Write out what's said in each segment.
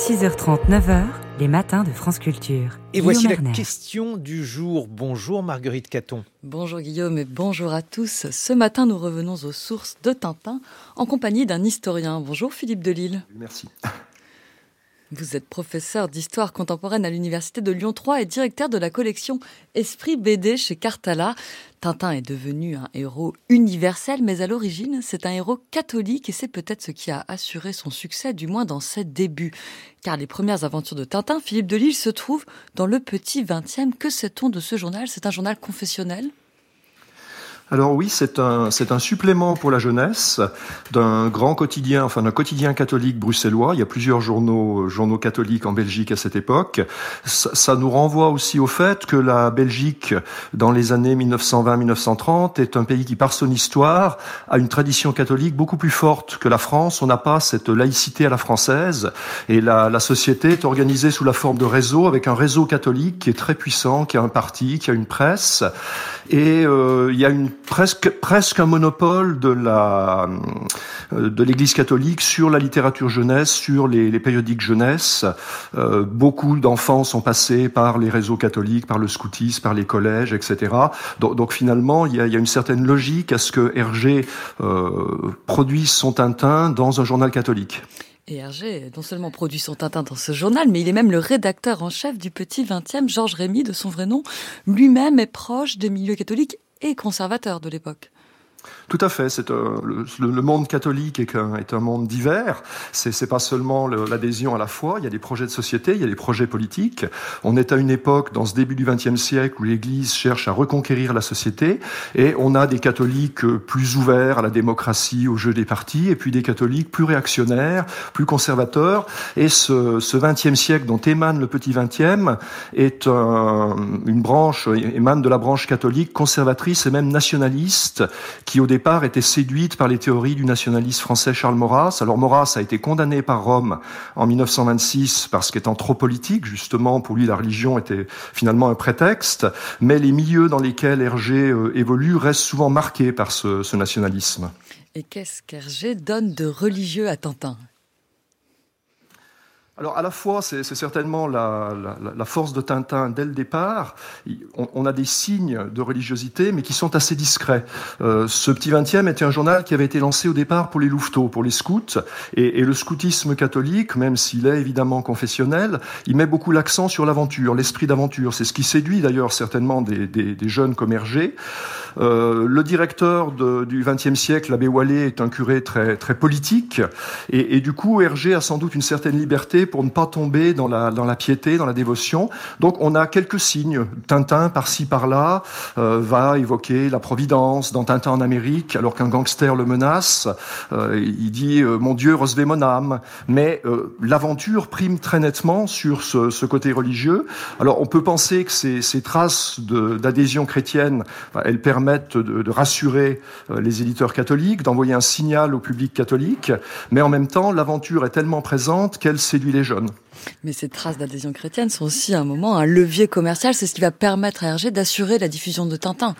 6h30, 9h, les matins de France Culture. Et voici la Erner. question du jour. Bonjour Marguerite Caton. Bonjour Guillaume et bonjour à tous. Ce matin, nous revenons aux sources de Tintin en compagnie d'un historien. Bonjour Philippe Delille. Merci. Vous êtes professeur d'histoire contemporaine à l'université de Lyon 3 et directeur de la collection Esprit BD chez Cartala. Tintin est devenu un héros universel, mais à l'origine, c'est un héros catholique et c'est peut-être ce qui a assuré son succès, du moins dans ses débuts. Car les premières aventures de Tintin, Philippe Delille se trouve dans le petit 20e. Que sait-on de ce journal? C'est un journal confessionnel? Alors oui, c'est un, c'est un supplément pour la jeunesse d'un grand quotidien, enfin d'un quotidien catholique bruxellois. Il y a plusieurs journaux, journaux catholiques en Belgique à cette époque. Ça, ça nous renvoie aussi au fait que la Belgique, dans les années 1920-1930, est un pays qui, par son histoire, a une tradition catholique beaucoup plus forte que la France. On n'a pas cette laïcité à la française et la, la société est organisée sous la forme de réseaux avec un réseau catholique qui est très puissant, qui a un parti, qui a une presse et euh, il y a une presque presque un monopole de la euh, de l'Église catholique sur la littérature jeunesse, sur les, périodiques jeunesse. Euh, beaucoup d'enfants sont passés par les réseaux catholiques, par le scoutisme, par les collèges, etc. Donc, finalement, il y, a, il y, a, une certaine logique à ce que Hergé euh, produise son Tintin dans un journal catholique. Et Hergé non seulement produit son Tintin dans ce journal, mais il est même le rédacteur en chef du petit 20e, Georges Rémy, de son vrai nom. Lui-même est proche des milieux catholiques et conservateurs de l'époque. Tout à fait. C'est euh, le, monde catholique est un, monde divers. C'est, c'est pas seulement le, l'adhésion à la foi. Il y a des projets de société, il y a des projets politiques. On est à une époque, dans ce début du XXe siècle, où l'Église cherche à reconquérir la société, et on a des catholiques plus ouverts à la démocratie, au jeu des partis, et puis des catholiques plus réactionnaires, plus conservateurs. Et ce, XXe siècle dont émane le petit XXe est un, une branche, émane de la branche catholique conservatrice et même nationaliste au départ était séduite par les théories du nationaliste français Charles Maurras. Alors Maurras a été condamné par Rome en 1926 parce qu'étant trop politique, justement, pour lui la religion était finalement un prétexte, mais les milieux dans lesquels Hergé euh, évolue restent souvent marqués par ce, ce nationalisme. Et qu'est-ce qu'Hergé donne de religieux à Tintin? Alors à la fois, c'est certainement la, la, la, force de Tintin dès le départ. On, on, a des signes de religiosité, mais qui sont assez discrets. Euh, ce petit 20e était un journal qui avait été lancé au départ pour les louveteaux, pour les scouts, et, et le scoutisme catholique, même s'il est évidemment confessionnel, il met beaucoup l'accent sur l'aventure, l'esprit d'aventure. C'est ce qui séduit d'ailleurs certainement des, des, des, jeunes comme Hergé. Euh, le directeur de, du 20e siècle, l'abbé Wallet, est un curé très, très politique, et, et du coup, Hergé a sans doute une certaine liberté pour ne pas tomber dans la, dans la piété, dans la dévotion. Donc on a quelques signes. Tintin, par-ci, par-là, euh, va évoquer la Providence dans Tintin en Amérique, alors qu'un gangster le menace. Euh, il dit euh, Mon Dieu, recevez mon âme ». Mais euh, l'aventure prime très nettement sur ce, ce, côté religieux. Alors on peut penser que ces, ces traces d'adhésion chrétienne, elles permettent de, de rassurer euh, les éditeurs catholiques, d'envoyer un signal au public catholique, mais en même temps, l'aventure est tellement présente qu'elle séduit les jeunes. Mais ces traces d'adhésion chrétienne sont aussi à un moment un levier commercial. C'est ce qui va permettre à Hergé d'assurer la diffusion de Tintin.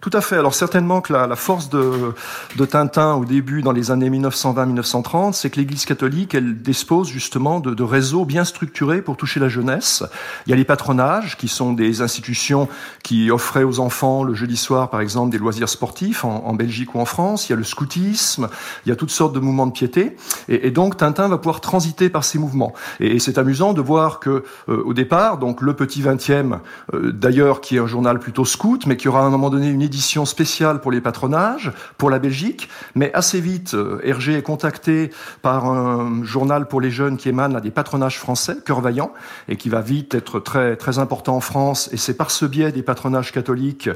Tout à fait. Alors certainement que la, la force de, de, Tintin au début, dans les années 1920-1930, c'est que l'Église catholique, elle dispose justement de, de, réseaux bien structurés pour toucher la jeunesse. Il y a les patronages, qui sont des institutions qui offraient aux enfants le jeudi soir, par exemple, des loisirs sportifs en, en Belgique ou en France. Il y a le scoutisme, il y a toutes sortes de mouvements de piété. Et, et donc Tintin va pouvoir transiter par ces mouvements. Et, c'est amusant de voir que euh, au départ, donc le petit 20e, euh, d'ailleurs, qui est un journal plutôt scout, mais qui aura à un moment donné une édition spéciale pour les patronages, pour la Belgique, mais assez vite, euh, Hergé est contacté par un journal pour les jeunes qui émane à des patronages français, Cœur Vaillant, et qui va vite être très, très important en France, et c'est par ce biais des patronages catholiques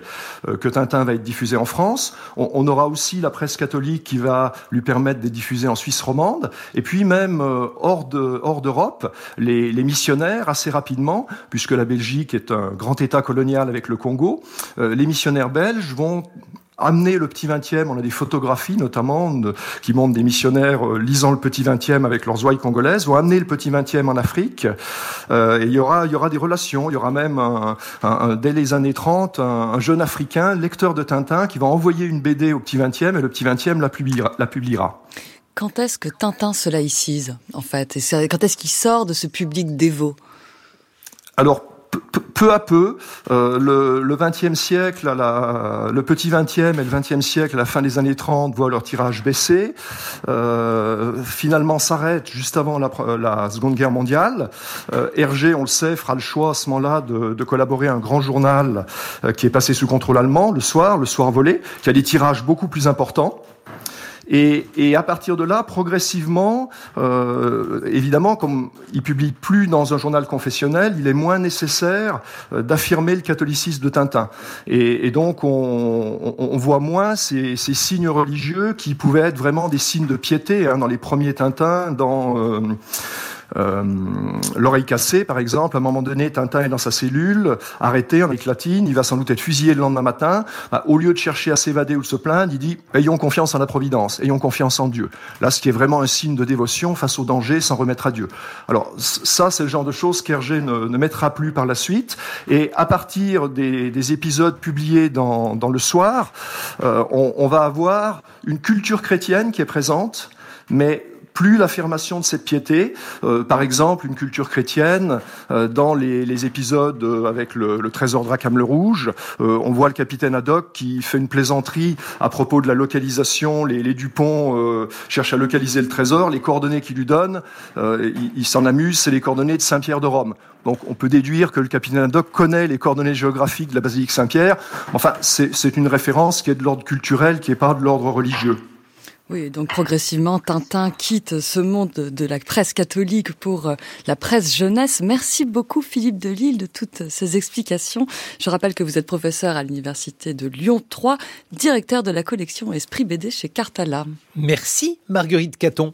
euh, que Tintin va être diffusé en France. On, aura aussi la presse catholique qui va lui permettre de diffuser en Suisse romande, et puis même euh, hors de, hors d'Europe, les, missionnaires, assez rapidement, puisque la Belgique est un grand État colonial avec le Congo, les missionnaires belges vont amener le petit 20e. On a des photographies notamment de, qui montrent des missionnaires euh, lisant le petit 20e avec leurs ouailles congolaises, vont amener le petit 20e en Afrique. Euh, et il y aura, il y aura des relations. Il y aura même un, un, un, dès les années 30 un, jeune Africain, lecteur de Tintin, qui va envoyer une BD au petit 20e et le petit 20e la publiera. La publiera. quand est-ce que Tintin se laïcise, en fait? Et quand est-ce qu'il sort de ce public dévot? Alors, peu à peu, euh, le XXe siècle, le petit XXe et le XXe siècle, à la fin des années 30, voient leur tirage baisser. Euh, finalement, s'arrête juste avant la, Seconde Guerre mondiale. Euh, Hergé, on le sait, fera le choix à ce moment-là de, de collaborer à un grand journal euh, qui est passé sous contrôle allemand, le soir, le soir volé, qui a des tirages beaucoup plus importants. Et, et, à partir de là, progressivement, euh, évidemment, comme il publie plus dans un journal confessionnel, il est moins nécessaire euh, d'affirmer le catholicisme de Tintin. Et, et donc, on, on, voit moins ces, ces, signes religieux qui pouvaient être vraiment des signes de piété hein, dans les premiers Tintins, dans euh, euh, l'oreille cassée, par exemple, à un moment donné, Tintin est dans sa cellule, arrêté en éclatine, il va sans doute être fusillé le lendemain matin. Bah, au lieu de chercher à s'évader ou de se plaindre, il dit ayons confiance en la providence, ayons confiance en Dieu. Là, ce qui est vraiment un signe de dévotion face au danger, sans remettre à Dieu. Alors ça, c'est le genre de choses qu'Hergé ne, ne, mettra plus par la suite. Et à partir des, des épisodes publiés dans, dans le soir, euh, on, on va avoir une culture chrétienne qui est présente, mais plus l'affirmation de cette piété. Euh, par exemple, une culture chrétienne, euh, dans les, les, épisodes euh, avec le, le trésor de Rackham le Rouge, on voit le capitaine Haddock qui fait une plaisanterie à propos de la localisation. Les, les Dupont cherchent à localiser le trésor. Les coordonnées qu'il lui donne, il, il s'en amuse, c'est les coordonnées de Saint-Pierre de Rome. Donc on peut déduire que le capitaine Haddock connaît les coordonnées géographiques de la basilique Saint-Pierre. Enfin, c'est une référence qui est de l'ordre culturel, qui n'est pas de l'ordre religieux. Oui, donc progressivement, Tintin quitte ce monde de la presse catholique pour euh, la presse jeunesse. Merci beaucoup Philippe Delille de toutes ces explications. Je rappelle que vous êtes professeur à l'université de Lyon 3, directeur de la collection Esprit BD chez Cartala. Merci Marguerite Caton.